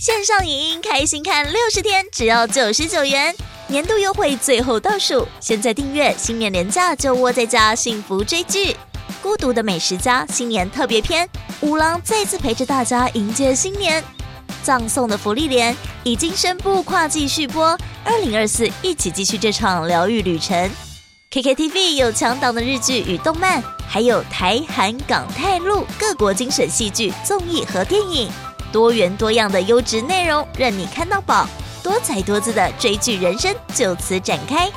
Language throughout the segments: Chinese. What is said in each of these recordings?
线上影音开心看六十天，只要九十九元。年度优惠最后倒数，现在订阅，新年连假就窝在家幸福追剧。孤独的美食家新年特别篇，五郎再次陪着大家迎接新年。葬送的芙莉莲已经宣布跨季续播，二零二四一起继续这场疗愈旅程。KKTV 有强档的日剧与动漫，还有台韩港泰陆各国精选戏剧、综艺和电影，多元多样的优质内容任你看到宝。多彩多姿的追剧人生就此展开。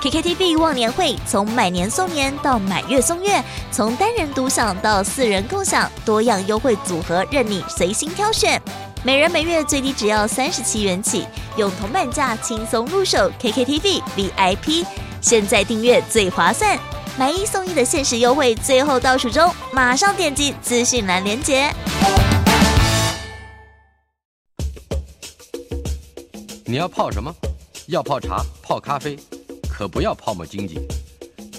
KKTV 忘年会从买年送年到买月送月，从单人独享到四人共享，多样优惠组合任你随心挑选。每人每月最低只要三十七元起，用铜板价轻松入手 KKTV VIP。现在订阅最划算，买一送一的限时优惠最后倒数中，马上点击资讯栏连接。你要泡什么？要泡茶、泡咖啡，可不要泡沫经济；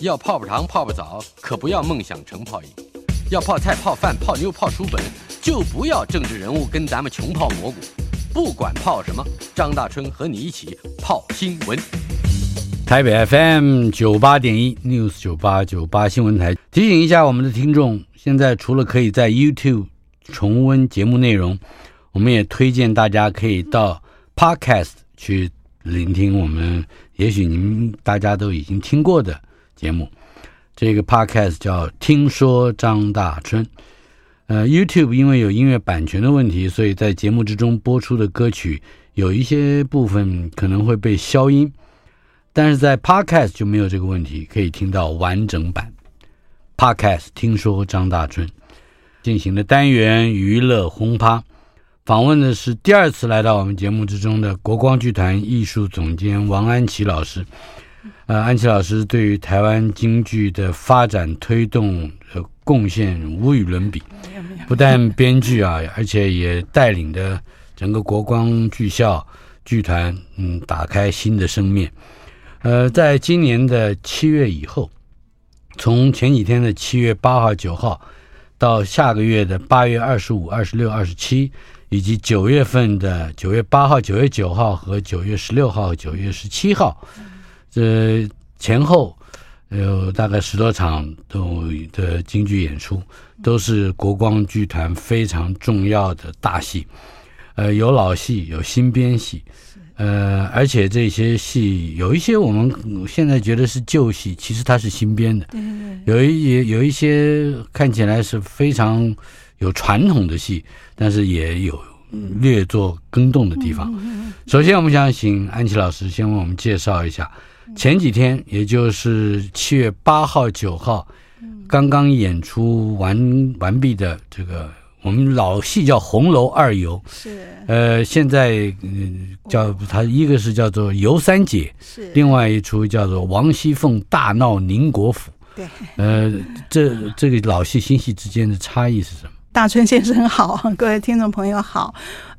要泡泡糖、泡泡澡，可不要梦想成泡影；要泡菜、泡饭、泡妞、泡书本，就不要政治人物跟咱们穷泡蘑菇。不管泡什么，张大春和你一起泡新闻。台北 FM 九八点一 News 九八九八新闻台提醒一下我们的听众，现在除了可以在 YouTube 重温节目内容，我们也推荐大家可以到。Podcast 去聆听我们，也许您大家都已经听过的节目。这个 Podcast 叫《听说张大春》。呃，YouTube 因为有音乐版权的问题，所以在节目之中播出的歌曲有一些部分可能会被消音，但是在 Podcast 就没有这个问题，可以听到完整版。Podcast《听说张大春》进行的单元娱乐轰趴。访问的是第二次来到我们节目之中的国光剧团艺术总监王安琪老师。呃，安琪老师对于台湾京剧的发展推动和贡献无与伦比。不但编剧啊，而且也带领的整个国光剧校剧团，嗯，打开新的生面。呃，在今年的七月以后，从前几天的七月八号、九号，到下个月的八月二十五、二十六、二十七。以及九月份的九月八号、九月九号和九月十六号、九月十七号，这前后有大概十多场都的京剧演出，都是国光剧团非常重要的大戏。呃，有老戏，有新编戏，呃，而且这些戏有一些我们现在觉得是旧戏，其实它是新编的。有一有一些看起来是非常。有传统的戏，但是也有略作更动的地方。首先，我们想请安琪老师先为我们介绍一下前几天，也就是七月八号、九号，刚刚演出完完毕的这个我们老戏叫《红楼二游》。是。呃，现在嗯叫它一个是叫做《游三姐》，是。另外一出叫做《王熙凤大闹宁国府》。对。呃，这这个老戏新戏之间的差异是什么？大春先生好，各位听众朋友好。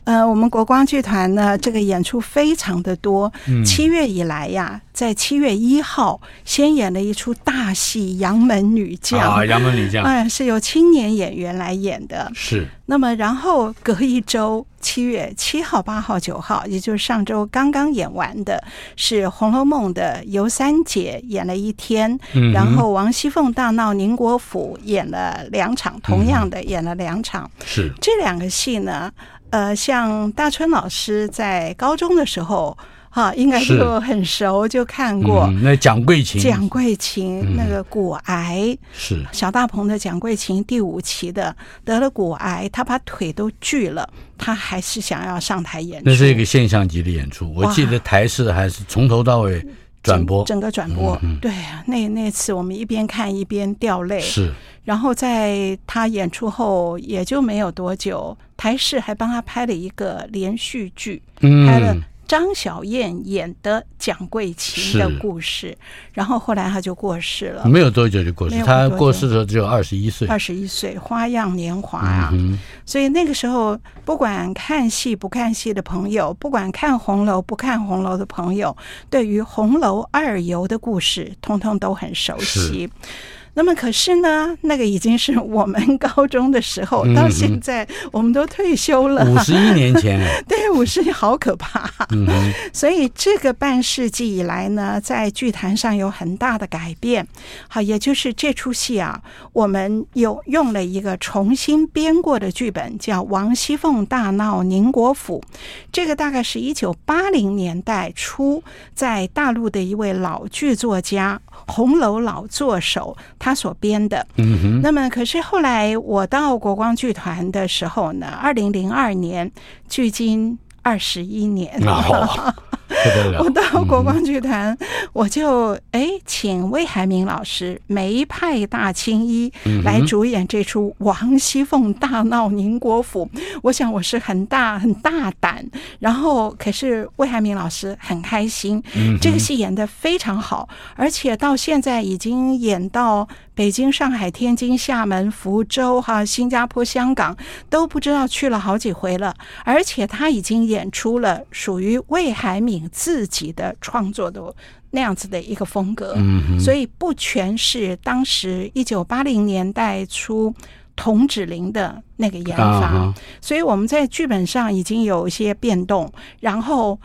呃，我们国光剧团呢，这个演出非常的多。七月以来呀，在七月一号先演了一出大戏《杨门女将》啊，《杨门女将》哎，是由青年演员来演的。是。那么，然后隔一周，七月七号、八号、九号，也就是上周刚刚演完的，是《红楼梦》的尤三姐演了一天，嗯、然后王熙凤大闹宁国府演了两场，同样的演了两场。嗯、是。这两个戏呢？呃，像大春老师在高中的时候，哈、啊，应该就很熟，就看过。嗯、那蒋桂琴，蒋桂琴、嗯、那个骨癌是小大鹏的蒋桂琴第五期的得了骨癌，他把腿都锯了，他还是想要上台演出。那是一个现象级的演出，我记得台视还是从头到尾转播，整，整个转播。嗯、对啊，那那次我们一边看一边掉泪。是。然后在他演出后也就没有多久，台视还帮他拍了一个连续剧，嗯、拍了张小燕演的蒋桂琴的故事。然后后来他就过世了，没有多久就过世。他过世的时候只有二十一岁，二十一岁，花样年华啊！嗯、所以那个时候，不管看戏不看戏的朋友，不管看红楼不看红楼的朋友，对于红楼二游的故事，通通都很熟悉。那么可是呢，那个已经是我们高中的时候，到现在我们都退休了，五十一年前，对，五故事好可怕。嗯，所以这个半世纪以来呢，在剧坛上有很大的改变。好，也就是这出戏啊，我们有用了一个重新编过的剧本，叫《王熙凤大闹宁国府》。这个大概是一九八零年代初，在大陆的一位老剧作家。红楼老作手他所编的，嗯哼。那么可是后来我到国光剧团的时候呢，二零零二年，距今二十一年。哦 我到国光剧团，我就哎请魏海明老师梅派大青衣来主演这出《王熙凤大闹宁国府》。我想我是很大很大胆，然后可是魏海明老师很开心，这个戏演的非常好，而且到现在已经演到。北京、上海、天津、厦门、福州、哈、新加坡、香港都不知道去了好几回了，而且他已经演出了属于魏海敏自己的创作的那样子的一个风格，所以不全是当时一九八零年代初童芷苓的那个演法，所以我们在剧本上已经有一些变动，然后。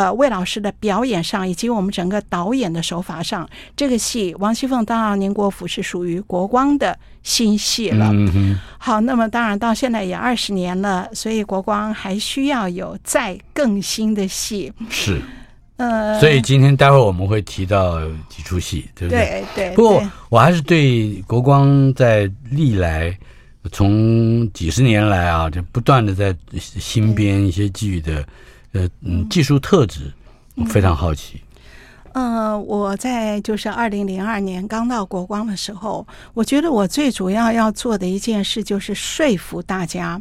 呃，魏老师的表演上，以及我们整个导演的手法上，这个戏《王熙凤当然宁国府》是属于国光的新戏了。嗯哼。好，那么当然到现在也二十年了，所以国光还需要有再更新的戏。是。呃，所以今天待会儿我们会提到几出戏，对不对？对对。不过我还是对国光在历来从几十年来啊，就不断的在新编一些剧的。呃嗯，技术特质我非常好奇。嗯、呃，我在就是二零零二年刚到国光的时候，我觉得我最主要要做的一件事就是说服大家，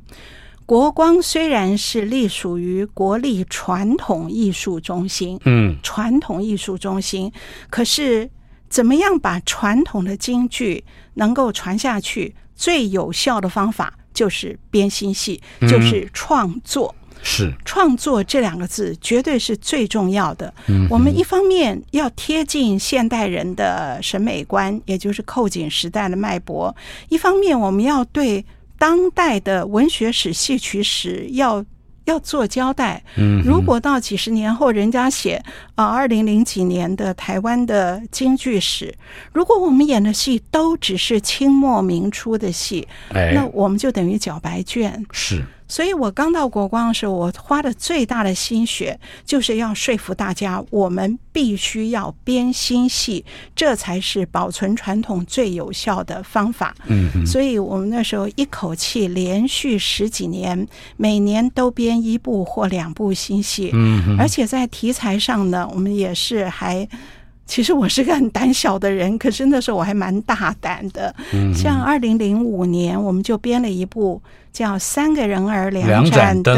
国光虽然是隶属于国立传统艺术中心，嗯，传统艺术中心，可是怎么样把传统的京剧能够传下去，最有效的方法就是编新戏，就是创作。嗯是创作这两个字绝对是最重要的。嗯，我们一方面要贴近现代人的审美观，也就是扣紧时代的脉搏；一方面我们要对当代的文学史、戏曲史要要做交代。嗯，如果到几十年后人家写啊，二零零几年的台湾的京剧史，如果我们演的戏都只是清末明初的戏，哎，那我们就等于缴白卷。是。所以我刚到国光的时候，我花的最大的心血就是要说服大家，我们必须要编新戏，这才是保存传统最有效的方法。嗯，所以我们那时候一口气连续十几年，每年都编一部或两部新戏。嗯，而且在题材上呢，我们也是还。其实我是个很胆小的人，可是那时候我还蛮大胆的。嗯，像二零零五年，我们就编了一部叫《三个人儿两盏灯》，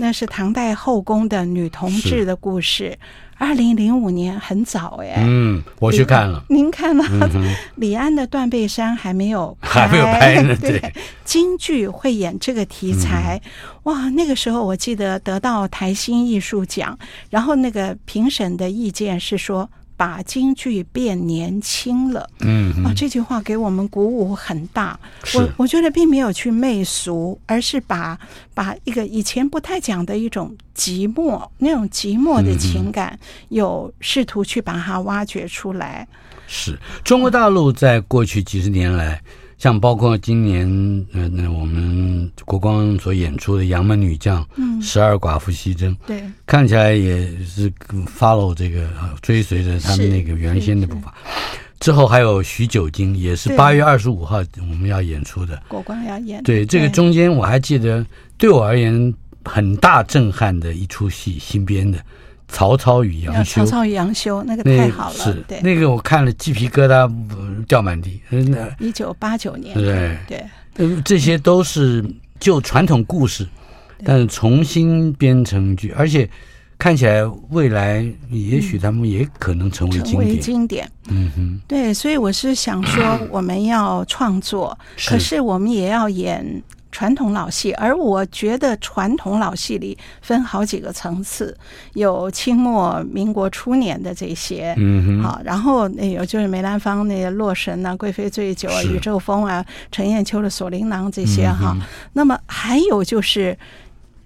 那是唐代后宫的女同志的故事。二零零五年很早哎，嗯，我去看了，您看了？嗯、李安的《断背山》还没有 还没有拍呢，对，对。京剧会演这个题材，嗯，哇，那个时候我记得得到台新艺术奖，然后那个评审的意见是说。把京剧变年轻了，嗯，啊，这句话给我们鼓舞很大。我我觉得并没有去媚俗，而是把把一个以前不太讲的一种寂寞，那种寂寞的情感，有试图去把它挖掘出来。是中国大陆在过去几十年来。像包括今年，呃，那我们国光所演出的《杨门女将》，嗯，十二寡妇西征，对，看起来也是 follow 这个，追随着他们那个原先的步伐。之后还有许九经，也是八月二十五号我们要演出的，国光要演。对，这个中间我还记得，对我而言很大震撼的一出戏，新编的。曹操与杨修，曹操与杨修，那个太好了，是对，那个我看了鸡皮疙瘩掉满地。那一九八九年，对。对，呃，这些都是就传统故事，但是重新编成剧，而且看起来未来也许他们也可能成为经典。成为经典，嗯哼，对，所以我是想说，我们要创作，可是我们也要演。传统老戏，而我觉得传统老戏里分好几个层次，有清末民国初年的这些，嗯，好，然后那有就是梅兰芳那些《洛神》啊，《贵妃醉酒》啊，《宇宙风》啊，陈砚秋的《锁麟囊》这些哈，那么还有就是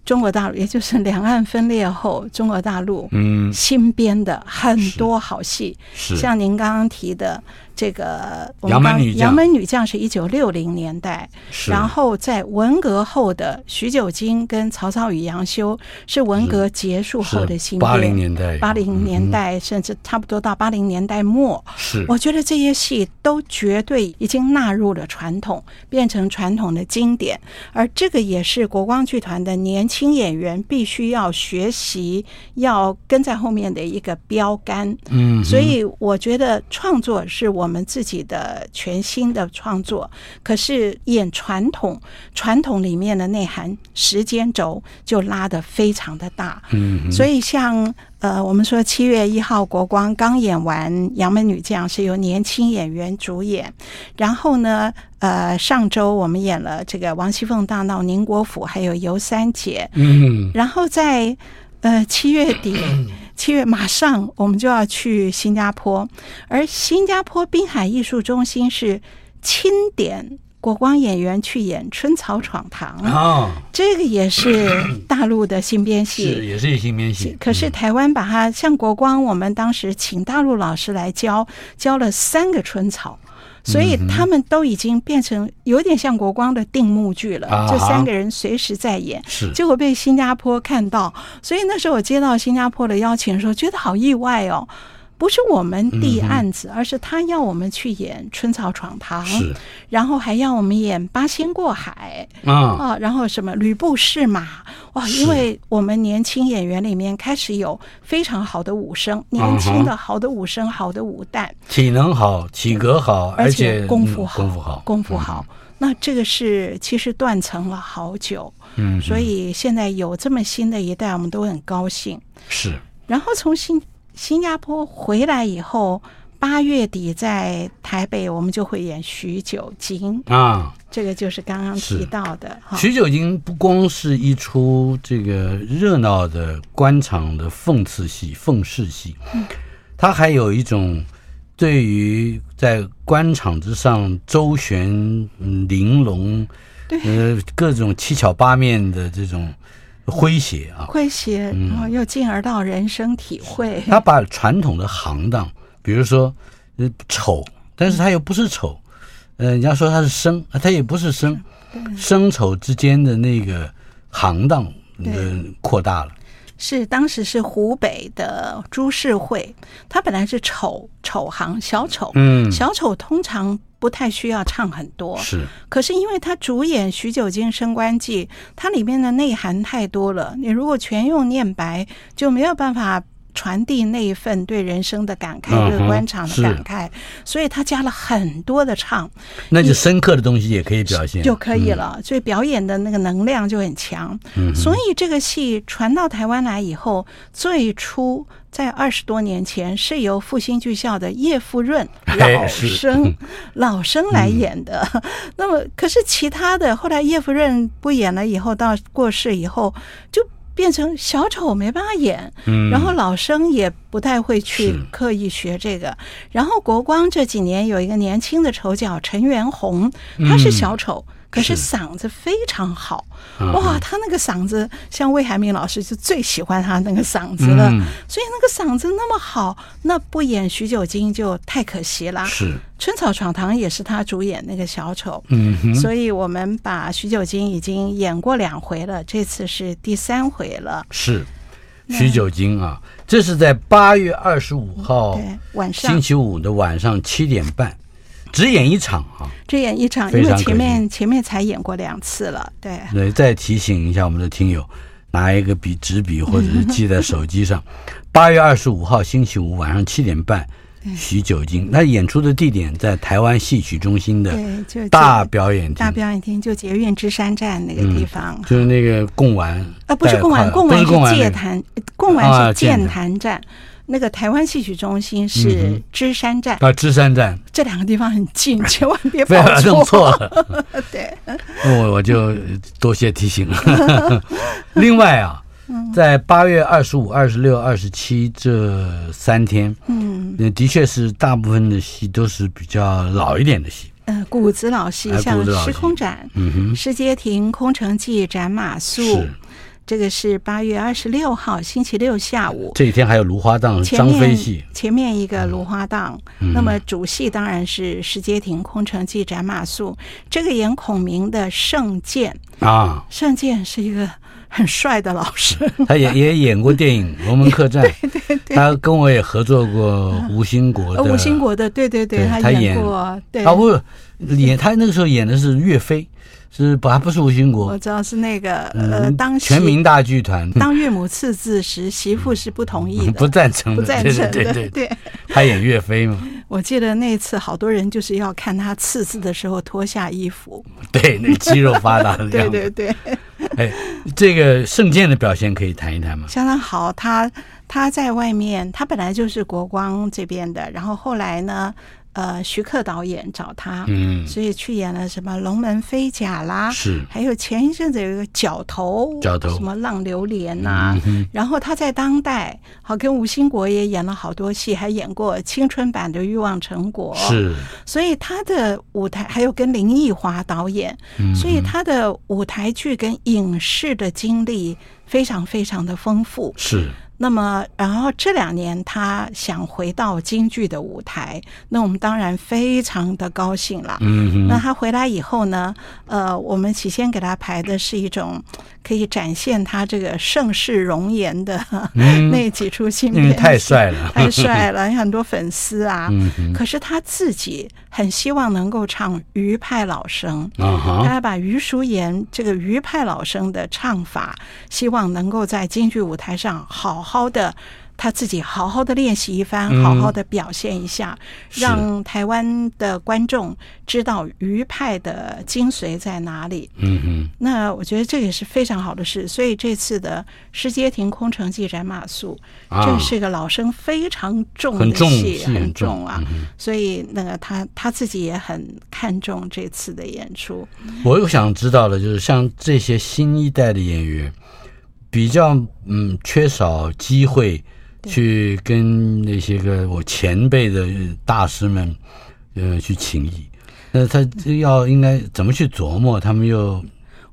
中国大陆，也就是两岸分裂后，中国大陆嗯。新编的很多好戏，像您刚刚提的。这个我们《杨门女将》，杨门女将是一九六零年代，然后在文革后的许久经跟曹操与杨修是文革结束后的新编，八零年代，八零年代甚至差不多到八零年代末，是。我觉得这些戏都绝对已经纳入了传统，变成传统的经典，而这个也是国光剧团的年轻演员必须要学习、要跟在后面的一个标杆。嗯，所以我觉得创作是我。我们自己的全新的创作，可是演传统，传统里面的内涵时间轴就拉得非常的大。嗯，所以像呃，我们说七月一号国光刚演完《杨门女将》，是由年轻演员主演。然后呢，呃，上周我们演了这个王熙凤大闹宁国府，还有尤三姐。嗯，然后在呃七月底。七月马上我们就要去新加坡，而新加坡滨海艺术中心是钦点国光演员去演《春草闯堂》哦，这个也是 大陆的新编戏，是也是新编戏。可是台湾把它像国光，我们当时请大陆老师来教，教了三个春草。所以他们都已经变成有点像国光的定目剧了，这三个人随时在演，结果被新加坡看到，所以那时候我接到新加坡的邀请的时候，觉得好意外哦。不是我们递案子，而是他要我们去演《春草闯堂》，然后还要我们演《八仙过海》啊，然后什么吕布是马哇！因为我们年轻演员里面开始有非常好的武生，年轻的好的武生，好的武旦，体能好，体格好，而且功夫好，功夫好，功夫好。那这个是其实断层了好久，嗯，所以现在有这么新的一代，我们都很高兴。是，然后从新。新加坡回来以后，八月底在台北，我们就会演许久经啊，这个就是刚刚提到的。许久经不光是一出这个热闹的官场的讽刺戏、讽刺戏，它还有一种对于在官场之上周旋玲珑，呃，各种七巧八面的这种。诙谐啊，诙谐，然后又进而到人生体会。他把传统的行当，比如说，呃，丑，但是他又不是丑，呃，人家说他是生，他也不是生，生丑之间的那个行当，呃，扩大了。是当时是湖北的株式会，他本来是丑丑行小丑，嗯，小丑通常。不太需要唱很多，是。可是因为他主演《许久经升官记》，它里面的内涵太多了，你如果全用念白，就没有办法。传递那一份对人生的感慨，对官场的感慨，所以他加了很多的唱，那就深刻的东西也可以表现就可以了。所以表演的那个能量就很强。所以这个戏传到台湾来以后，最初在二十多年前是由复兴剧校的叶富润老生 老生来演的。那么，可是其他的后来叶富润不演了以后，到过世以后就。变成小丑没办法演，嗯，然后老生也不太会去刻意学这个。然后国光这几年有一个年轻的丑角陈元洪，他是小丑。嗯可是嗓子非常好，哇！他那个嗓子，像魏海敏老师就最喜欢他那个嗓子了。所以那个嗓子那么好，那不演许久金就太可惜了。是《春草闯堂》也是他主演那个小丑，嗯，所以我们把许久金已经演过两回了，这次是第三回了。是许久金啊，这是在八月二十五号晚上，星期五的晚上七点半。只演一场啊！只演一场，因为前面前面才演过两次了，对。对，再提醒一下我们的听友，拿一个笔、纸笔或者是记在手机上。八月二十五号星期五晚上七点半，许久金。那演出的地点在台湾戏曲中心的大表演厅，大表演厅就捷运芝山站那个地方，就是那个贡丸啊，不是贡丸，贡丸是戒坛，贡丸是剑坛站。那个台湾戏曲中心是芝山站。啊，芝山站。这两个地方很近，千万别跑错。弄错了，对，我我就多谢提醒。了。另外啊，在八月二十五、二十六、二十七这三天，嗯，的确是大部分的戏都是比较老一点的戏，嗯，古子老戏，像《时空斩》、嗯哼，《石阶亭》、《空城计》、《斩马謖》。这个是八月二十六号星期六下午。这一天还有芦花荡张飞戏，前面一个芦花荡。嗯、那么主戏当然是石阶亭空城计斩马谡。这个演孔明的圣剑啊，圣剑是一个很帅的老师。他也也演过电影《龙门客栈》，对对对。他跟我也合作过吴兴国的。吴兴国的，对对对，对他演过。对啊，不演他那个时候演的是岳飞。是不还不是吴兴国？我知道是那个呃，当全民大剧团当岳母刺字时，媳妇是不同意的，不赞成的，不赞成的，对对对。他演岳飞嘛？我记得那次好多人就是要看他刺字的时候脱下衣服，对，那肌肉发达的 样子。对对对。哎，这个圣剑的表现可以谈一谈吗？相当好，他他在外面，他本来就是国光这边的，然后后来呢？呃，徐克导演找他，嗯，所以去演了什么《龙门飞甲》啦，是，还有前一阵子有一个角头，角头。什么《浪流连》呐，嗯、然后他在当代，好跟吴兴国也演了好多戏，还演过青春版的《欲望成果》，是，所以他的舞台还有跟林奕华导演，嗯、所以他的舞台剧跟影视的经历非常非常的丰富，是。那么，然后这两年他想回到京剧的舞台，那我们当然非常的高兴了。嗯哼，那他回来以后呢，呃，我们起先给他排的是一种可以展现他这个盛世容颜的、嗯、那几出新片，太帅了，太帅了，有很多粉丝啊。可是他自己很希望能够唱余派老生，他把余淑妍这个余派老生的唱法，希望能够在京剧舞台上好好。好的，他自己好好的练习一番，好好的表现一下，嗯、让台湾的观众知道余派的精髓在哪里。嗯哼，那我觉得这也是非常好的事。所以这次的石阶亭空城计斩马谡，啊、这是一个老生非常重的戏，很重，很重啊。嗯、所以那个他他自己也很看重这次的演出。我又想知道的，就是像这些新一代的演员。比较嗯，缺少机会去跟那些个我前辈的大师们呃去请益，那他要应该怎么去琢磨？他们又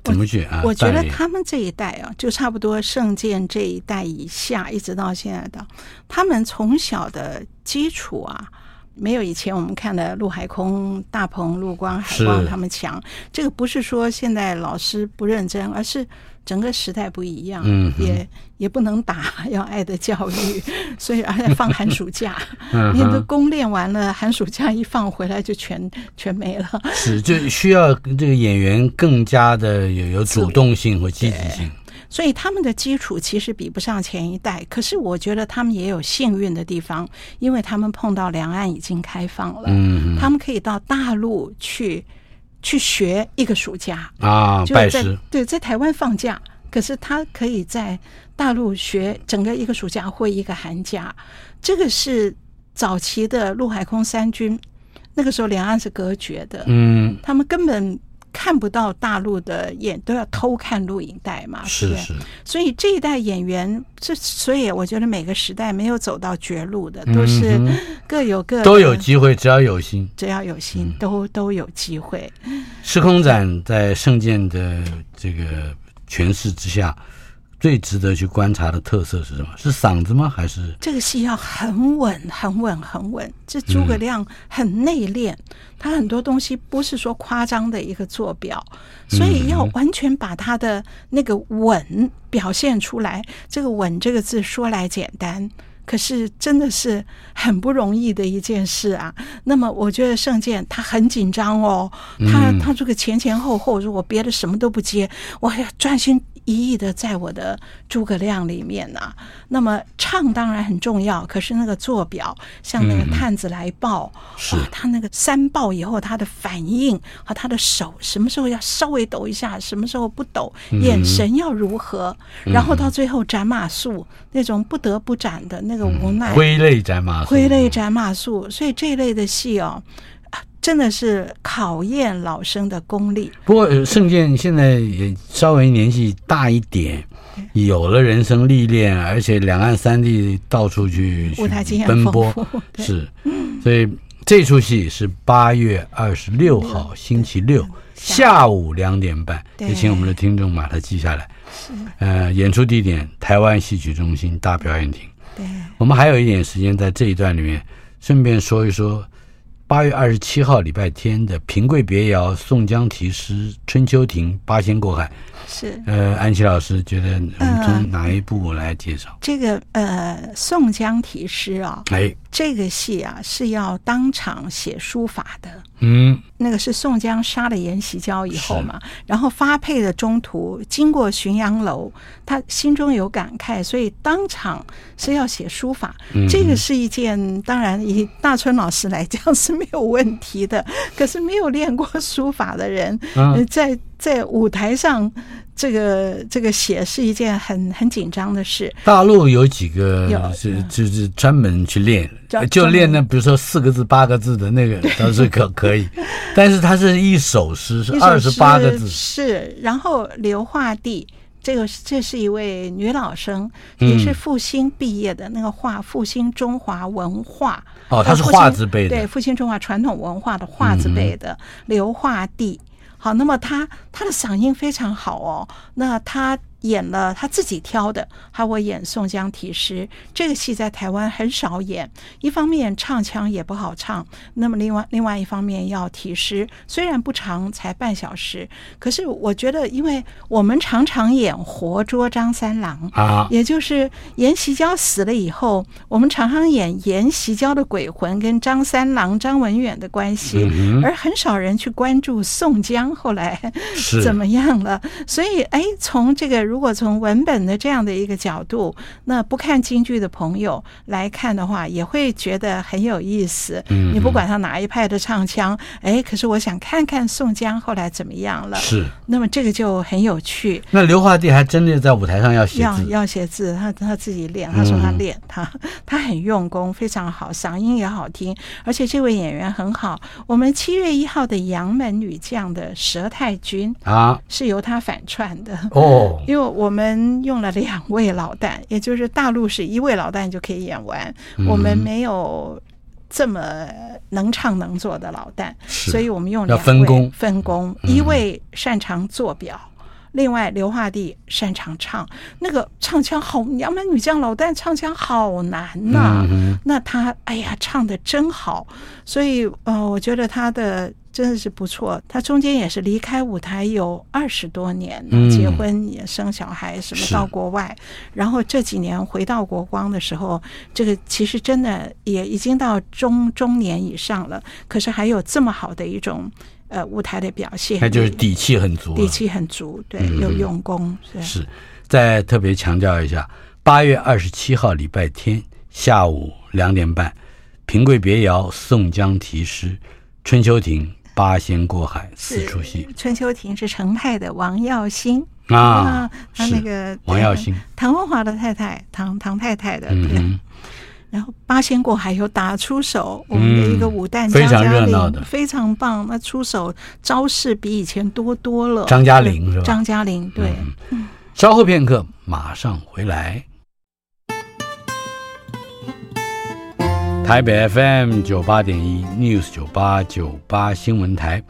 怎么去啊？我觉得他们这一代啊，就差不多圣剑这一代以下，一直到现在的，他们从小的基础啊，没有以前我们看的陆海空、大鹏、陆光、海光他们强。这个不是说现在老师不认真，而是。整个时代不一样，嗯、也也不能打，要爱的教育，所以而且放寒暑假，你的功练完了，寒暑假一放回来就全全没了。是，就需要这个演员更加的有有主动性和积极性。所以他们的基础其实比不上前一代，可是我觉得他们也有幸运的地方，因为他们碰到两岸已经开放了，他们可以到大陆去。去学一个暑假啊，就在对，在台湾放假，可是他可以在大陆学整个一个暑假或一个寒假。这个是早期的陆海空三军，那个时候两岸是隔绝的，嗯，他们根本。看不到大陆的演都要偷看录影带嘛？是是。所以这一代演员，这所以我觉得每个时代没有走到绝路的，都是各有各都有机会，只要有心，只要有心，都都有机会。时空展在圣剑的这个诠释之下。最值得去观察的特色是什么？是嗓子吗？还是这个戏要很稳、很稳、很稳？这诸葛亮很内敛，嗯、他很多东西不是说夸张的一个坐标，所以要完全把他的那个稳表现出来。这个“稳”这个字说来简单，可是真的是很不容易的一件事啊。那么我觉得圣剑他很紧张哦，他他这个前前后后，如果别的什么都不接，我还要专心。一意的在我的诸葛亮里面呢、啊，那么唱当然很重要，可是那个做表，像那个探子来报，哇、他那个三报以后他的反应和他的手什么时候要稍微抖一下，什么时候不抖，眼神要如何，嗯、然后到最后斩马谡那种不得不斩的那个无奈，挥泪斩马謖，挥泪斩马谡，所以这一类的戏哦。真的是考验老生的功力。不过，圣剑现在也稍微年纪大一点，有了人生历练，而且两岸三地到处去舞台经验奔波，是，所以这出戏是八月二十六号星期六下午两点半，也请我们的听众把它记下来。是，呃，演出地点台湾戏曲中心大表演厅。我们还有一点时间在这一段里面，顺便说一说八月二十七号礼拜天的《平贵别窑》《宋江题诗》《春秋亭》《八仙过海》。是，呃，安琪老师觉得我们从哪一部来介绍？呃、这个呃，《宋江题诗》啊，哎，这个戏啊是要当场写书法的。嗯，那个是宋江杀了阎锡交以后嘛，然后发配的中途经过浔阳楼，他心中有感慨，所以当场是要写书法。嗯、这个是一件当然以大春老师来讲是没有问题的，可是没有练过书法的人，嗯、在在舞台上。这个这个写是一件很很紧张的事。大陆有几个是就是专门去练，就练那比如说四个字八个字的那个 倒是可可以，但是它是一首诗是二十八个字。是，然后刘画地这个这是一位女老生，也是复兴毕业的那个画复兴中华文化哦，她是画字辈的，对复兴中华传统文化的画字辈的刘画地。好，那么他他的嗓音非常好哦，那他。演了他自己挑的，还我演《宋江题诗》这个戏在台湾很少演。一方面唱腔也不好唱，那么另外另外一方面要题诗，虽然不长，才半小时，可是我觉得，因为我们常常演活捉张三郎啊，也就是阎锡娇死了以后，我们常常演阎锡娇的鬼魂跟张三郎张文远的关系，嗯、而很少人去关注宋江后来怎么样了。所以，哎，从这个。如果从文本的这样的一个角度，那不看京剧的朋友来看的话，也会觉得很有意思。嗯，你不管他哪一派的唱腔，哎，可是我想看看宋江后来怎么样了。是，那么这个就很有趣。那刘华帝还真的在舞台上要写字，要要写字，他他自己练，他说他练，嗯、他 他很用功，非常好，嗓音也好听，而且这位演员很好。我们七月一号的杨门女将的佘太君啊，是由他反串的。哦，因为。我们用了两位老旦，也就是大陆是一位老旦就可以演完，嗯、我们没有这么能唱能做的老旦，所以我们用两位分工，分工，一位擅长做表，嗯、另外刘化弟擅长唱，那个唱腔好，杨门女将老旦唱腔好难呐、啊，嗯、那他哎呀唱的真好，所以呃，我觉得他的。真的是不错，他中间也是离开舞台有二十多年，结婚也生小孩，什么到国外，然后这几年回到国光的时候，这个其实真的也已经到中中年以上了，可是还有这么好的一种呃舞台的表现，那就是底气很足，底气很足，对，有用功。是，再特别强调一下，八月二十七号礼拜天下午两点半，平贵别窑《宋江题诗》，春秋亭。八仙过海四出戏，春秋亭是程派的王耀星啊，他那个王耀星，唐文华的太太，唐唐太太的。嗯，然后八仙过海有打出手，我们的一个武旦非常热闹的，非常棒。那出手招式比以前多多了。张嘉玲是吧？张嘉玲对。稍后片刻，马上回来。台北 FM 九八点一 News 九八九八新闻台，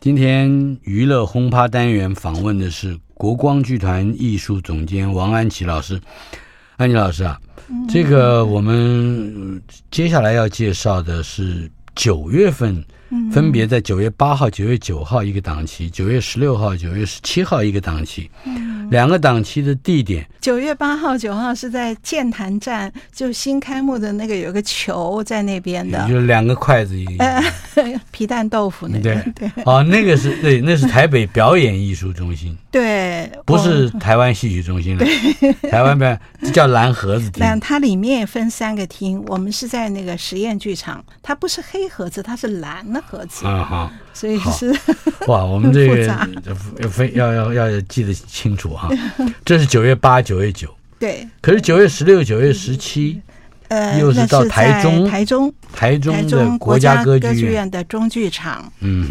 今天娱乐轰趴单元访问的是国光剧团艺术总监王安琪老师。安琪老师啊，这个我们接下来要介绍的是九月份，分别在九月八号、九月九号一个档期，九月十六号、九月十七号一个档期。两个档期的地点，九月八号、九号是在剑潭站，就新开幕的那个有个球在那边的，就两个筷子一，呃，皮蛋豆腐那个，对。对，哦，那个是对，那是台北表演艺术中心，对，不是台湾戏曲中心了，对，台湾表演叫蓝盒子厅，但它里面也分三个厅，我们是在那个实验剧场，它不是黑盒子，它是蓝的盒子，啊好。所以是哇，我们这个非要要要要记得清楚哈。这是九月八、九月九，对。可是九月十六、九月十七，呃，又是到台中，台中，台中的国家歌剧院的中剧场。嗯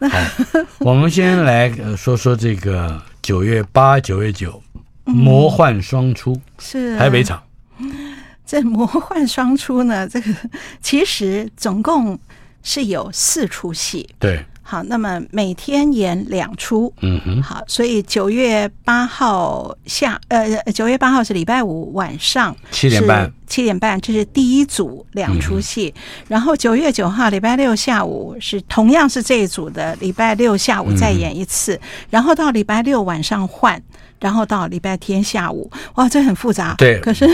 嗯。好，我们先来说说这个九月八、九月九魔幻双出，是台北场。这魔幻双出呢，这个 其实总共是有四出戏。对。好，那么每天演两出，嗯哼，好，所以九月八号下，呃，九月八号是礼拜五晚上七点半，七点半，这是第一组两出戏，嗯、然后九月九号礼拜六下午是同样是这一组的，礼拜六下午再演一次，嗯、然后到礼拜六晚上换。然后到礼拜天下午，哇，这很复杂。对，可是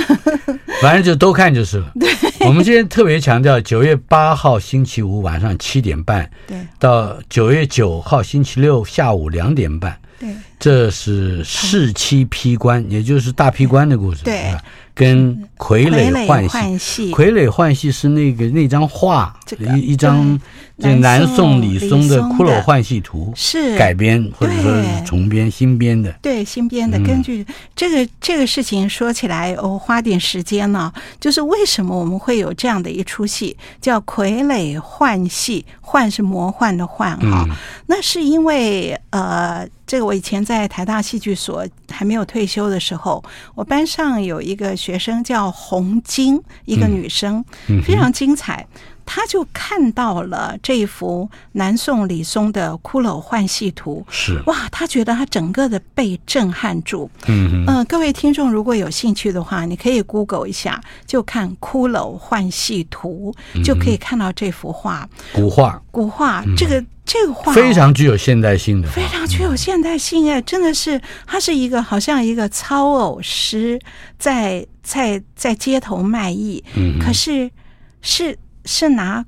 反正就都看就是了。对，我们今天特别强调，九月八号星期五晚上七点半，对，到九月九号星期六下午两点半，对，这是四七批官，也就是大批官的故事。对。跟傀儡换戏，傀儡换戏是那个那张画，一一张这南宋李松的《骷髅换戏图》是改编或者说是重编新编的。对，新编的。根据这个这个事情说起来，我花点时间呢，就是为什么我们会有这样的一出戏叫傀儡换戏？幻是魔幻的幻哈，那是因为呃。这个我以前在台大戏剧所还没有退休的时候，我班上有一个学生叫洪晶，一个女生，非常精彩。她就看到了这一幅南宋李松的《骷髅换戏图》，是。哇，他觉得他整个的被震撼住。嗯嗯，各位听众如果有兴趣的话，你可以 Google 一下，就看《骷髅换戏图》，就可以看到这幅画。古画，古画，这个。这个画非常具有现代性的，非常具有现代性哎，真的是，他是一个好像一个操偶师在在在街头卖艺，嗯，可是是是拿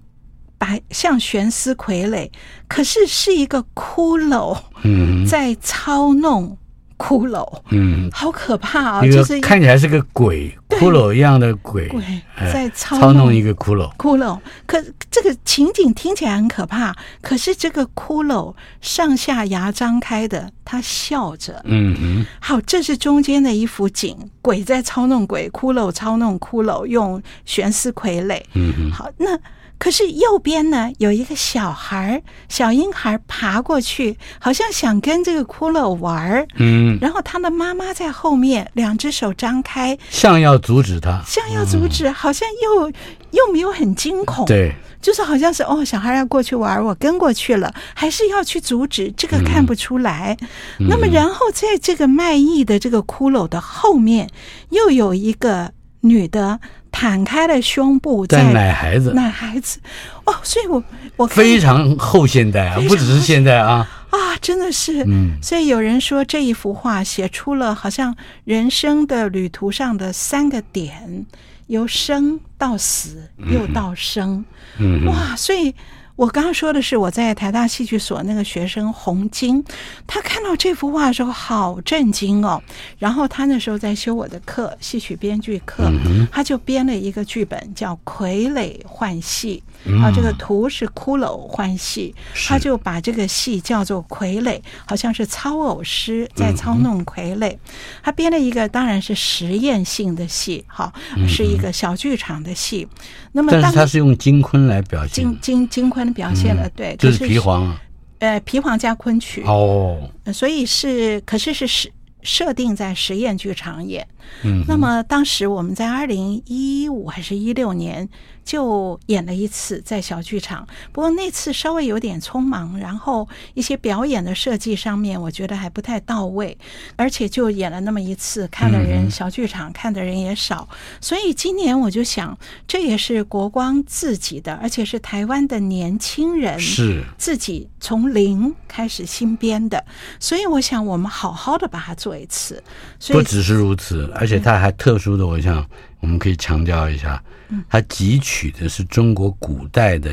白像悬丝傀儡，可是是一个骷髅，嗯，在操弄。骷髅，嗯，好可怕啊！就是看起来是个鬼，骷髅一样的鬼，鬼在操操弄一个骷髅。骷髅，可这个情景听起来很可怕。可是这个骷髅上下牙张开的，他笑着。嗯嗯。好，这是中间的一幅景，鬼在操弄鬼，骷髅操弄骷髅，用悬丝傀儡。嗯嗯。好，那。可是右边呢，有一个小孩，小婴孩爬过去，好像想跟这个骷髅玩儿。嗯，然后他的妈妈在后面，两只手张开，像要阻止他，像要阻止，好像又又没有很惊恐。对，就是好像是哦，小孩要过去玩，我跟过去了，还是要去阻止？这个看不出来。那么，然后在这个卖艺的这个骷髅的后面，又有一个女的。摊开了胸部在，在奶孩子，奶孩子哦，所以我我非常后现代啊，不只是现代啊。啊，真的是，嗯，所以有人说这一幅画写出了好像人生的旅途上的三个点，由生到死又到生，嗯，哇，所以。我刚刚说的是我在台大戏剧所那个学生洪金，他看到这幅画的时候好震惊哦。然后他那时候在修我的课，戏曲编剧课，他就编了一个剧本叫《傀儡换戏》，啊，这个图是骷髅换戏，他就把这个戏叫做傀儡，好像是操偶师在操弄傀儡。他编了一个当然是实验性的戏，好，是一个小剧场的戏。那么，但是他是用金昆来表现，金金金昆。表现了对，就是皮黄，呃，皮黄加昆曲哦，所以是，可是是设设定在实验剧场演。嗯，那么当时我们在二零一五还是一六年就演了一次在小剧场，不过那次稍微有点匆忙，然后一些表演的设计上面我觉得还不太到位，而且就演了那么一次，看的人小剧场看的人也少，所以今年我就想，这也是国光自己的，而且是台湾的年轻人是。自己从零开始新编的，所以我想我们好好的把它做一次，所以不只是如此。而且它还特殊的，我想我们可以强调一下，它汲取的是中国古代的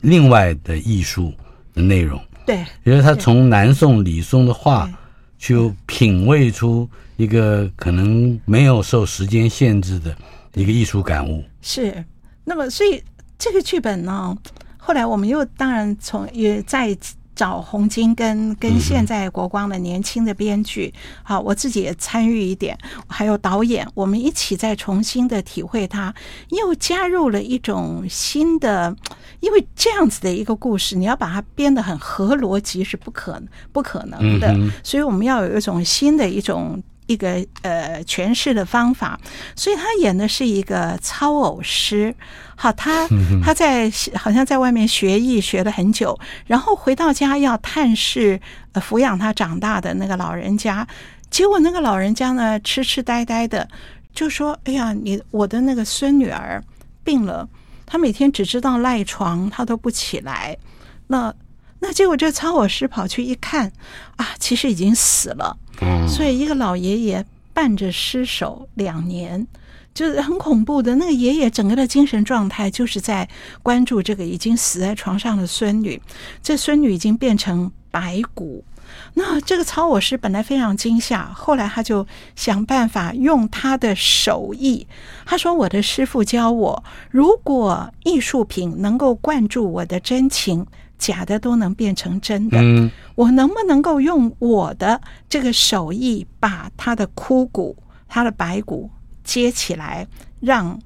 另外的艺术的内容。对，因为他从南宋李松的画，去品味出一个可能没有受时间限制的一个艺术感悟。是，那么所以这个剧本呢，后来我们又当然从也在。找洪金跟跟现在国光的年轻的编剧，好，我自己也参与一点，还有导演，我们一起再重新的体会它，又加入了一种新的，因为这样子的一个故事，你要把它编得很合逻辑是不可不可能的，所以我们要有一种新的一种。一个呃诠释的方法，所以他演的是一个操偶师。好，他他在好像在外面学艺学了很久，然后回到家要探视呃抚养他长大的那个老人家，结果那个老人家呢痴痴呆呆的，就说：“哎呀，你我的那个孙女儿病了，她每天只知道赖床，她都不起来。”那那结果这操偶师跑去一看啊，其实已经死了。所以一个老爷爷伴着尸首两年。就是很恐怖的，那个爷爷整个的精神状态就是在关注这个已经死在床上的孙女，这孙女已经变成白骨。那这个操我师本来非常惊吓，后来他就想办法用他的手艺。他说：“我的师傅教我，如果艺术品能够灌注我的真情，假的都能变成真的。我能不能够用我的这个手艺，把他的枯骨、他的白骨？”接起来，让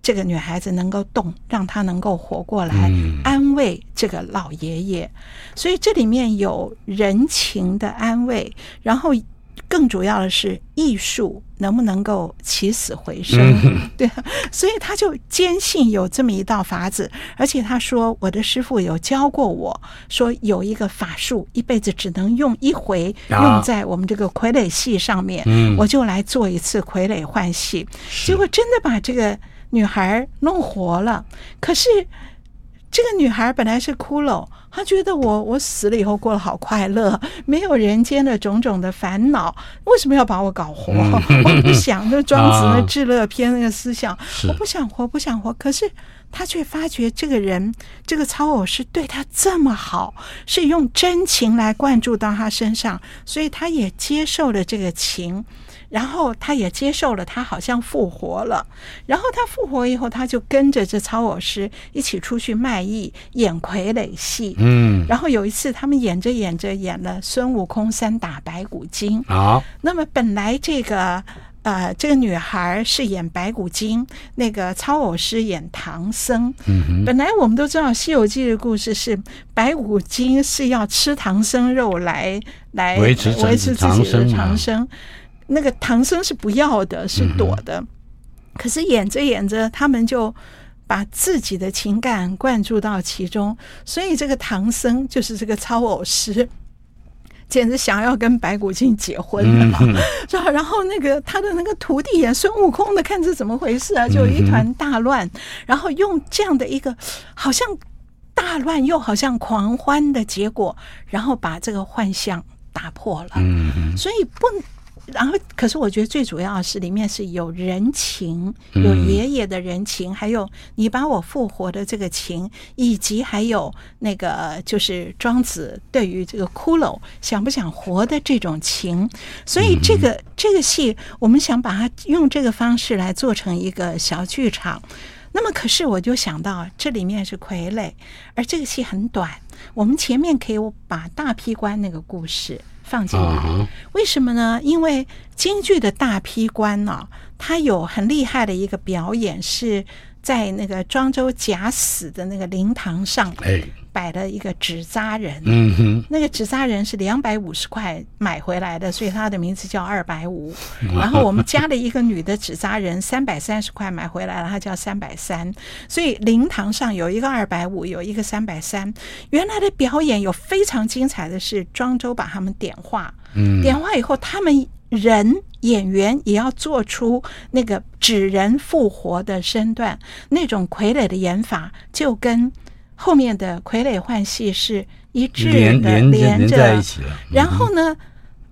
这个女孩子能够动，让她能够活过来，安慰这个老爷爷。所以这里面有人情的安慰，然后。更主要的是艺术能不能够起死回生？对，所以他就坚信有这么一道法子，而且他说：“我的师傅有教过我，说有一个法术，一辈子只能用一回，用在我们这个傀儡戏上面。我就来做一次傀儡换戏，结果真的把这个女孩弄活了。可是这个女孩本来是骷髅。”她觉得我我死了以后过得好快乐，没有人间的种种的烦恼，为什么要把我搞活？我不想，就庄子那《至乐篇》那个思想，我不想活，不想活。可是她却发觉这个人，这个超偶是对她这么好，是用真情来灌注到她身上，所以她也接受了这个情。然后他也接受了，他好像复活了。然后他复活以后，他就跟着这操偶师一起出去卖艺，演傀儡戏。嗯。然后有一次，他们演着演着演了孙悟空三打白骨精。啊。那么本来这个呃，这个女孩是演白骨精，那个操偶师演唐僧。嗯。本来我们都知道《西游记》的故事是白骨精是要吃唐僧肉来来维持维持自己的长生。那个唐僧是不要的，是躲的。嗯、可是演着演着，他们就把自己的情感灌注到其中，所以这个唐僧就是这个超偶师，简直想要跟白骨精结婚了，是吧？嗯、然后那个他的那个徒弟演孙悟空的，看这怎么回事啊？就一团大乱，嗯、然后用这样的一个好像大乱又好像狂欢的结果，然后把这个幻象打破了。嗯、所以不。然后，可是我觉得最主要的是里面是有人情，有爷爷的人情，还有你把我复活的这个情，以及还有那个就是庄子对于这个骷髅想不想活的这种情。所以这个这个戏，我们想把它用这个方式来做成一个小剧场。那么，可是我就想到这里面是傀儡，而这个戏很短，我们前面可以把大批官那个故事。放进来，为什么呢？因为京剧的大批官呢，他有很厉害的一个表演，是在那个庄周假死的那个灵堂上，摆了一个纸扎人。嗯哼，那个纸扎人是两百五十块买回来的，所以他的名字叫二百五。然后我们加了一个女的纸扎人，三百三十块买回来了，她叫三百三。所以灵堂上有一个二百五，有一个三百三。原来的表演有非常精彩的是，庄周把他们点化。嗯，点化以后，他们人演员也要做出那个纸人复活的身段，那种傀儡的演法，就跟后面的傀儡换戏是一致的，连着。在一起了。然后呢，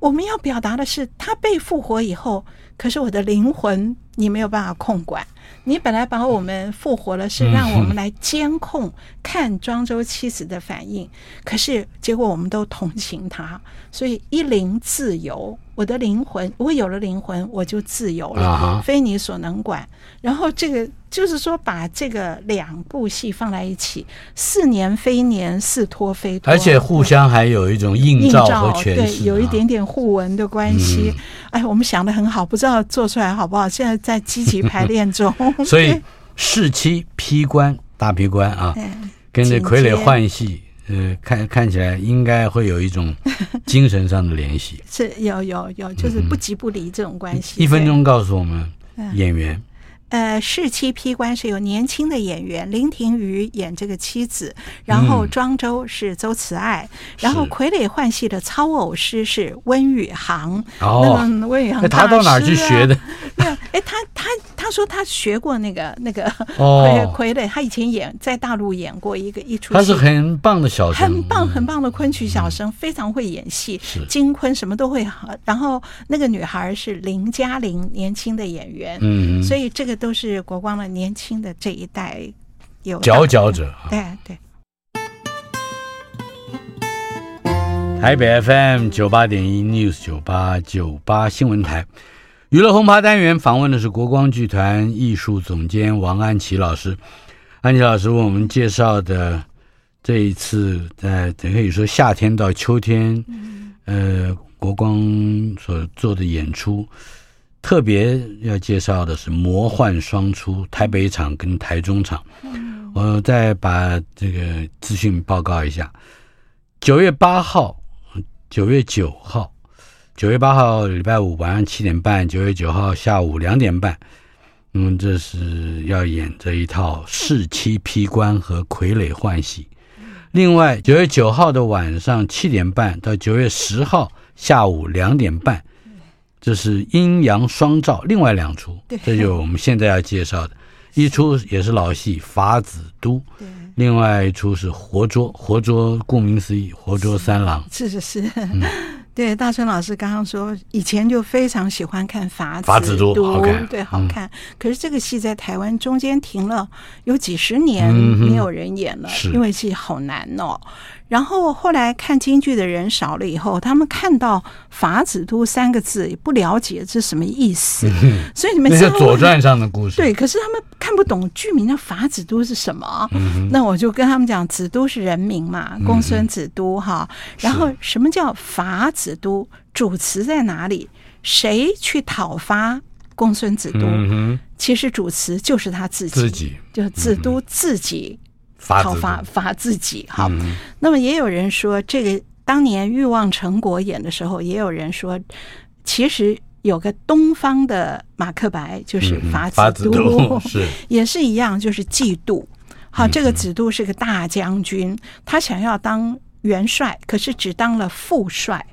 我们要表达的是，他被复活以后，可是我的灵魂你没有办法控管。你本来把我们复活了，是让我们来监控看庄周妻子的反应，可是结果我们都同情他，所以一灵自由。我的灵魂，我有了灵魂，我就自由了，非你所能管。然后这个就是说，把这个两部戏放在一起，似年非年，似托非托，而且互相还有一种映照和诠释，对，有一点点互文的关系。哎，我们想的很好，不知道做出来好不好？现在在积极排练中。所以，试期批官大批官啊，跟着傀儡换戏，呃，看看起来应该会有一种精神上的联系，是有有有，就是不急不离这种关系。嗯、一分钟告诉我们演员。呃，世妻批官是有年轻的演员林庭瑜演这个妻子，然后庄周是周慈爱，嗯、然后傀儡换戏的操偶师是温宇航。哦，温宇航、啊，他到哪儿去学的？没有，哎，他他他说他学过那个那个傀傀儡，他以前演在大陆演过一个一出戏，他是很棒的小生，很棒很棒的昆曲小生，嗯、非常会演戏，金昆什么都会。然后那个女孩是林嘉玲，年轻的演员，嗯，所以这个。都是国光的年轻的这一代有佼佼者，对对。台北 FM 九八点一 News 九八九八新闻台，娱乐轰趴单元访问的是国光剧团艺术总监王安琪老师。安琪老师为我们介绍的这一次，在可以说夏天到秋天，呃，国光所做的演出。特别要介绍的是魔幻双出，台北场跟台中场。我再把这个资讯报告一下：九月八号、九月九号，九月八号礼拜五晚上七点半，九月九号下午两点半。嗯，这是要演这一套试妻披官和傀儡换戏。另外，九月九号的晚上七点半到九月十号下午两点半。这是阴阳双照，另外两出，这就是我们现在要介绍的，一出也是老戏《法子都》，另外一出是活捉《活捉》，《活捉》顾名思义，《活捉三郎》。是是是。嗯 对，大春老师刚刚说，以前就非常喜欢看法子《法子都》，好看，对，好看。嗯、可是这个戏在台湾中间停了有几十年，没有人演了，嗯、因为戏好难哦。然后后来看京剧的人少了以后，他们看到“法子都”三个字也不了解这是什么意思，嗯、所以你们那是《左传》上的故事。对，可是他们看不懂剧名的“法子都”是什么。嗯、那我就跟他们讲，子都是人名嘛，公孙子都哈。嗯、然后什么叫法子？子都主词在哪里？谁去讨伐公孙子都？嗯、其实主词就是他自己，自己就子都自己讨伐伐自己。好，嗯、那么也有人说，这个当年欲望成果演的时候，也有人说，其实有个东方的马克白，就是伐子都，嗯、是也是一样，就是嫉妒。好，这个子都是个大将军，他想要当元帅，可是只当了副帅。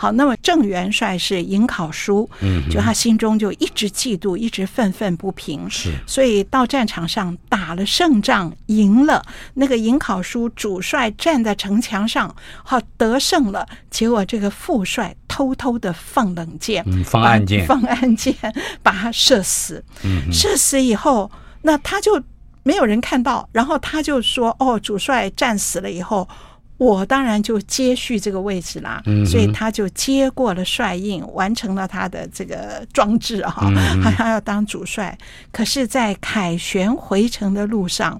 好，那么郑元帅是颍考叔，嗯，就他心中就一直嫉妒，一直愤愤不平，是，所以到战场上打了胜仗，赢了，那个颍考叔主帅站在城墙上，好得胜了，结果这个副帅偷偷的放冷箭，嗯，放暗箭，放暗箭把他射死，嗯，射死以后，那他就没有人看到，然后他就说，哦，主帅战死了以后。我当然就接续这个位置啦，嗯、所以他就接过了帅印，完成了他的这个装置哈，嗯、哼 他要当主帅。可是，在凯旋回城的路上。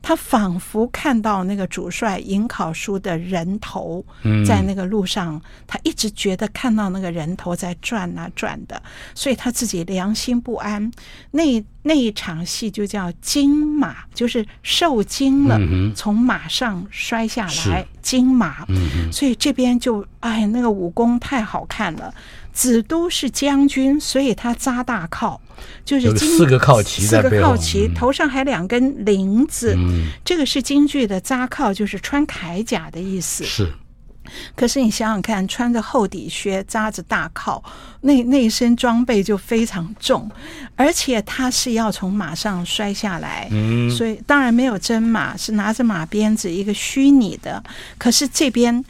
他仿佛看到那个主帅颍考叔的人头，在那个路上，嗯、他一直觉得看到那个人头在转啊转的，所以他自己良心不安。那那一场戏就叫惊马，就是受惊了，从马上摔下来，惊马。所以这边就哎，那个武功太好看了。子都是将军，所以他扎大靠，就是四个靠旗，四个靠旗，头上还两根铃子。嗯、这个是京剧的扎靠，就是穿铠甲的意思。是，可是你想想看，穿着厚底靴，扎着大靠，那那一身装备就非常重，而且他是要从马上摔下来，嗯、所以当然没有真马，是拿着马鞭子，一个虚拟的。可是这边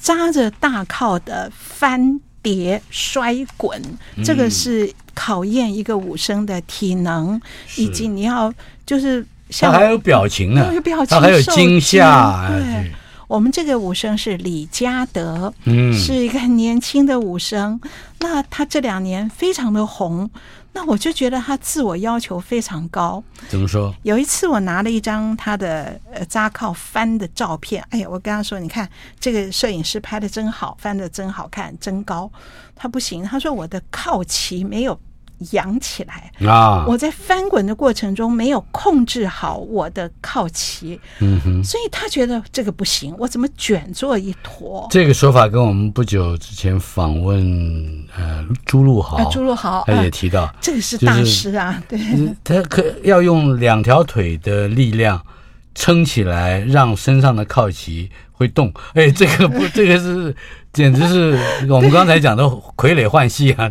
扎着大靠的翻。跌摔滚，这个是考验一个武生的体能，以及你要就是像他还有表情呢，有表情，他还有惊吓。对，我们这个武生是李嘉德，嗯，是一个很年轻的武生，那他这两年非常的红。那我就觉得他自我要求非常高。怎么说？有一次我拿了一张他的呃扎靠翻的照片，哎呀，我跟他说：“你看这个摄影师拍的真好，翻的真好看，真高。”他不行，他说我的靠旗没有扬起来啊！我在翻滚的过程中没有控制好我的靠鳍，嗯哼，所以他觉得这个不行，我怎么卷作一坨？这个说法跟我们不久之前访问呃朱露豪，朱露豪他也提到，这个是大师啊，对，他可要用两条腿的力量撑起来，让身上的靠鳍会动。哎，这个不，这个是简直是我们刚才讲的傀儡换戏啊！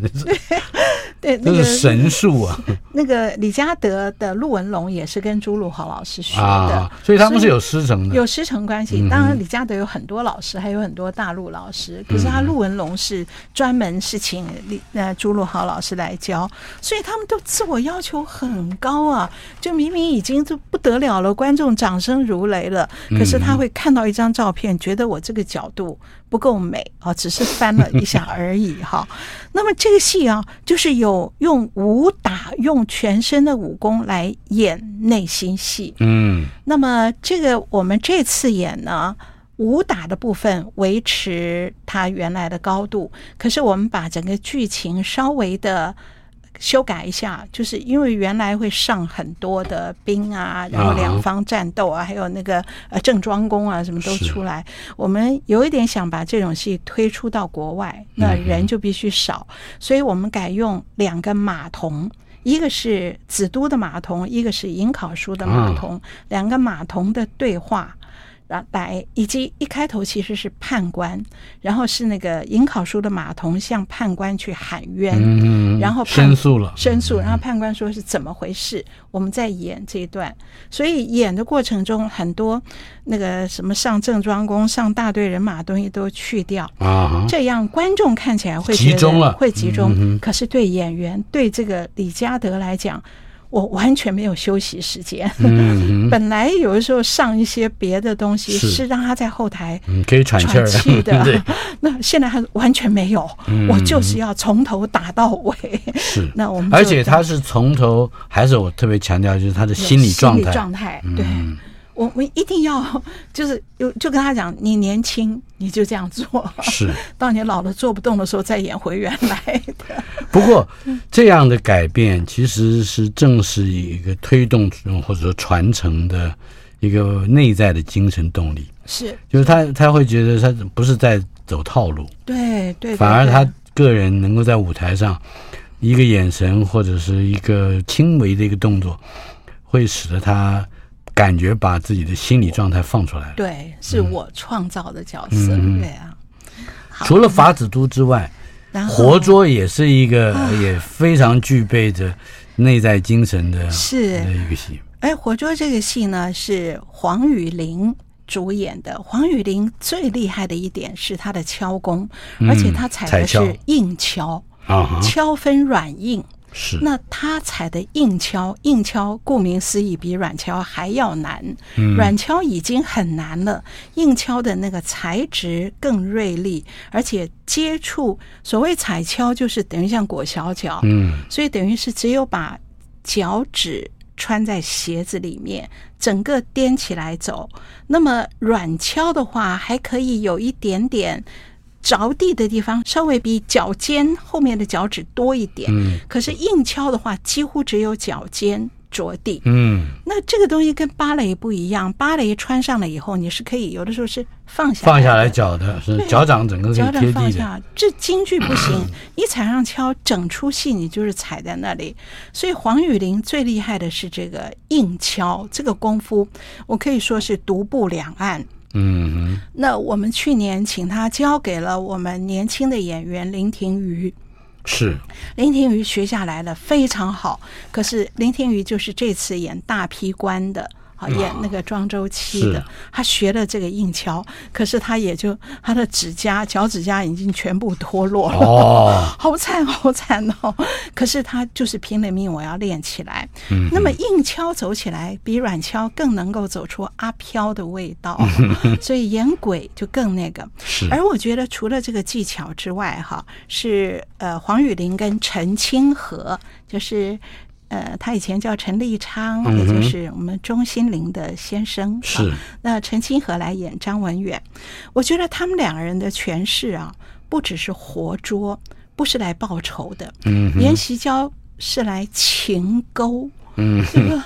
对，那个是神术啊！那个李嘉德的陆文龙也是跟朱露豪老师学的，啊、所以他们是有师承的，有师承关系。当然，李嘉德有很多老师，还有很多大陆老师，嗯、可是他陆文龙是专门是请李呃朱露豪老师来教，所以他们都自我要求很高啊！就明明已经就不得了了，观众掌声如雷了，可是他会看到一张照片，觉得我这个角度不够美啊，只是翻了一下 而已哈。那么这个戏啊，就是有。用武打，用全身的武功来演内心戏。嗯，那么这个我们这次演呢，武打的部分维持它原来的高度，可是我们把整个剧情稍微的。修改一下，就是因为原来会上很多的兵啊，然后两方战斗啊，还有那个呃郑庄公啊，什么都出来。我们有一点想把这种戏推出到国外，那人就必须少，所以我们改用两个马童，一个是子都的马童，一个是颍考叔的马童，两个马童的对话。来，以及一开头其实是判官，然后是那个颍考书的马童向判官去喊冤，嗯、然后申诉了，申诉，然后判官说是怎么回事？嗯、我们在演这一段，所以演的过程中很多那个什么上正装工、上大队人马东西都去掉。啊，这样观众看起来会集中了，会集中，嗯、可是对演员对这个李嘉德来讲。我完全没有休息时间。嗯，本来有的时候上一些别的东西是让他在后台可以喘气的，那现在他完全没有。我就是要从头打到尾。是，那我们而且他是从头，还是我特别强调，就是他的心理状态。状态对。我们一定要 就是有就跟他讲，你年轻你就这样做，是 到你老了做不动的时候再演回原来的。不过这样的改变其实是正是一个推动或者说传承的一个内在的精神动力。是，就是他他会觉得他不是在走套路，对对，对，反而他个人能够在舞台上一个眼神或者是一个轻微的一个动作，会使得他。感觉把自己的心理状态放出来，对，是我创造的角色，嗯、对啊。除了法子都之外，活捉也是一个也非常具备着内在精神的，是一个戏。哎，活捉这个戏呢是黄雨玲主演的。黄雨玲最厉害的一点是她的敲功，嗯、而且她踩的是硬敲，啊，敲分软硬。是，那他踩的硬敲，硬敲顾名思义比软敲还要难。嗯，软敲已经很难了，硬敲的那个材质更锐利，而且接触所谓踩敲就是等于像裹小脚，嗯，所以等于是只有把脚趾穿在鞋子里面，整个踮起来走。那么软敲的话，还可以有一点点。着地的地方稍微比脚尖后面的脚趾多一点，嗯，可是硬敲的话，几乎只有脚尖着地，嗯，那这个东西跟芭蕾不一样，芭蕾穿上了以后，你是可以有的时候是放下放下来脚的，是脚掌整个。脚掌放下，这京剧不行，你踩上敲，整出戏你就是踩在那里。所以黄雨玲最厉害的是这个硬敲，这个功夫我可以说是独步两岸。嗯，那我们去年请他交给了我们年轻的演员林庭瑜，是林庭瑜学下来了，非常好。可是林庭瑜就是这次演大批官的。演那个庄周期的，他学了这个硬敲，可是他也就他的指甲、脚趾甲已经全部脱落了，哦，好惨好惨哦！可是他就是拼了命，我要练起来。嗯，那么硬敲走起来比软敲更能够走出阿飘的味道，所以演鬼就更那个。是，而我觉得除了这个技巧之外，哈，是呃黄雨玲跟陈清河就是。呃，他以前叫陈立昌，也就是我们钟心凌的先生。嗯、是，那陈清河来演张文远，我觉得他们两个人的诠释啊，不只是活捉，不是来报仇的。嗯，严锡娇是来情勾，嗯，这个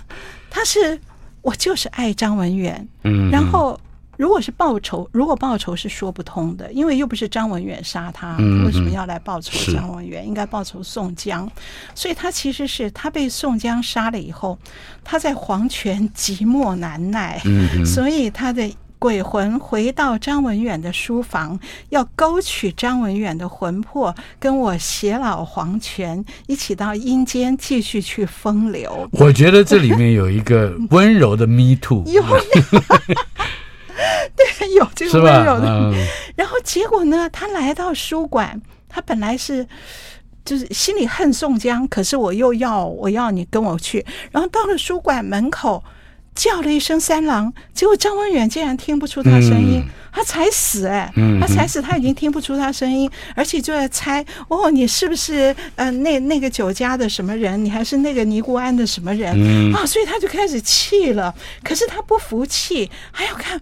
他是我就是爱张文远，嗯，然后。如果是报仇，如果报仇是说不通的，因为又不是张文远杀他，嗯、为什么要来报仇？张文远应该报仇宋江，所以他其实是他被宋江杀了以后，他在黄泉寂寞难耐，嗯、所以他的鬼魂回到张文远的书房，要勾取张文远的魂魄，跟我偕老黄泉，一起到阴间继续去风流。我觉得这里面有一个温柔的 me too。有。对，有这个温柔的。嗯、然后结果呢？他来到书馆，他本来是就是心里恨宋江，可是我又要我要你跟我去。然后到了书馆门口，叫了一声三郎，结果张文远竟然听不出他声音，嗯、他才死哎，嗯、他才死，他已经听不出他声音，而且就在猜哦，你是不是呃那那个酒家的什么人？你还是那个尼姑庵的什么人、嗯、啊？所以他就开始气了，可是他不服气，还要看。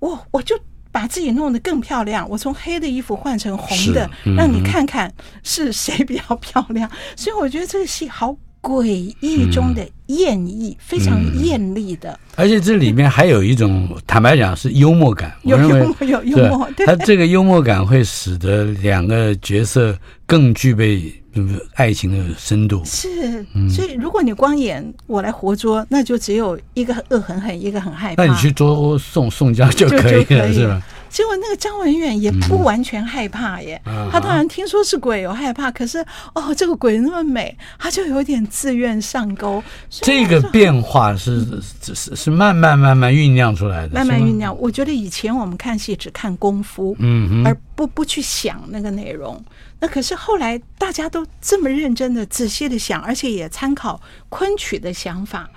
我我就把自己弄得更漂亮，我从黑的衣服换成红的，嗯、让你看看是谁比较漂亮。所以我觉得这个戏好诡异中的艳异，嗯、非常艳丽的。而且这里面还有一种，坦白讲是幽默感。有幽默，有幽默。对，他这个幽默感会使得两个角色更具备。爱情的深度是，所以如果你光演我来活捉，那就只有一个恶狠狠，一个很害怕。那你去捉宋宋江就可以了，是吧？结果那个张文远也不完全害怕耶，他当然听说是鬼有害怕，可是哦，这个鬼那么美，他就有点自愿上钩。这个变化是是是慢慢慢慢酝酿出来的，慢慢酝酿。我觉得以前我们看戏只看功夫，嗯，而不不去想那个内容。那可是后来大家都这么认真的、仔细的想，而且也参考昆曲的想法。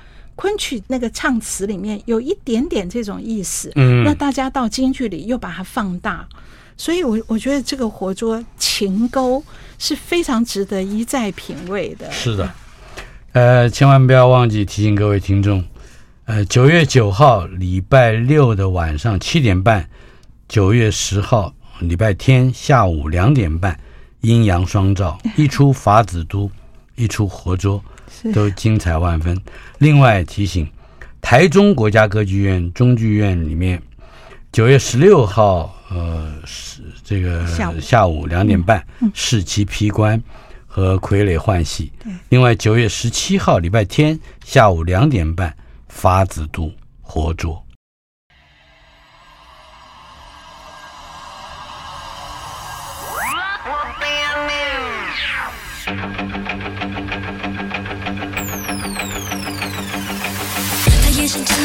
昆曲那个唱词里面有一点点这种意思，嗯，那大家到京剧里又把它放大，所以我我觉得这个活捉情勾是非常值得一再品味的。是的，呃，千万不要忘记提醒各位听众，呃，九月九号礼拜六的晚上七点半，九月十号礼拜天下午两点半。阴阳双照，一出法子都，一出活捉，都精彩万分。另外提醒，台中国家歌剧院中剧院里面，九月十六号，呃，是这个下午两点半，士期批官和傀儡换戏。另外九月十七号礼拜天下午两点半，法子都活捉。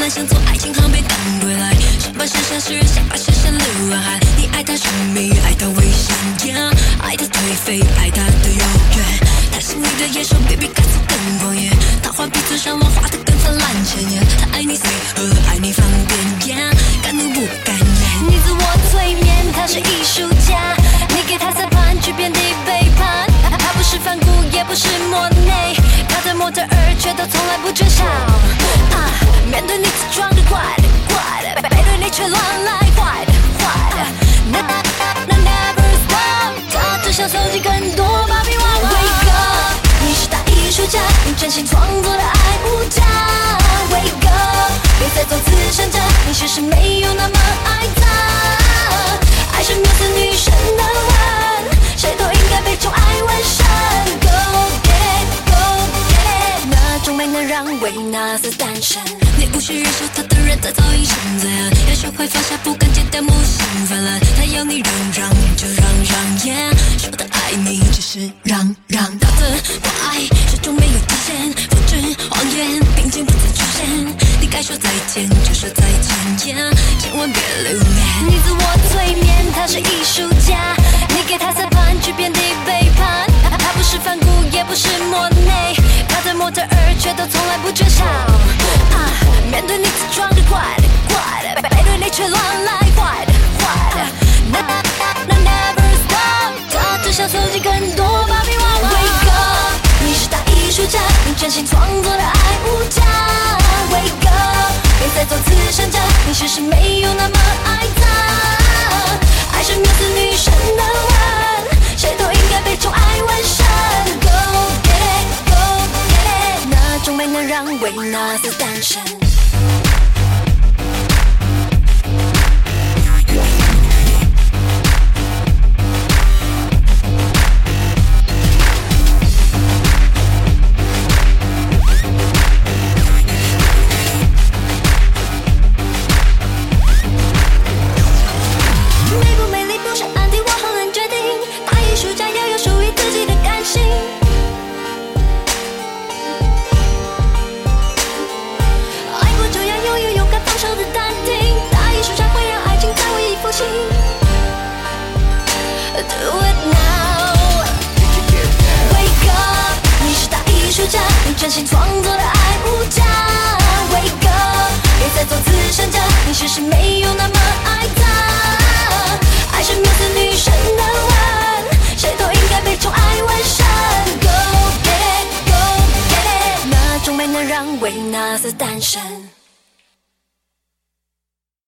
想做爱情航班赶归来，上半身像诗人，下半身像流浪汉。你爱他神秘，爱他危险，yeah, 爱他颓废，爱他的遥远。他是你的野兽，baby，看似更狂野。他画鼻子上浪画得更灿烂鲜艳。他爱你随和，爱你方便，yeah, 敢怒不敢言。你自我催眠，他是艺术家。你给他撒盘，却遍地背叛。不是梵谷，也不是莫内，他的模特儿却都从来不缺少。啊面对你自装的怪的怪的，背对你却乱来坏的坏的。never stop，他只想搜集更多芭比娃娃。Wake up，你是大艺术家，你真心创作的爱无价。Wake up，别再做慈善家，你其实没有那么爱他。爱是缪斯女神的吻，谁都应该被宠爱完善。Go get go get 那种美能让维纳斯诞生。你无需忍受他的人，他早已成灾啊！要学会放下，不敢戒掉，母性泛滥。他要你让让就让让说的爱你只是让让。他的爱始终没有体现，复制谎言，并肩不再出现。你该说再见就说再见，yeah, 千万别留恋。你自我催眠，他是艺术家，你给他三盘，却遍地背叛。他不是梵谷，也不是莫内，他的模特儿却都从来不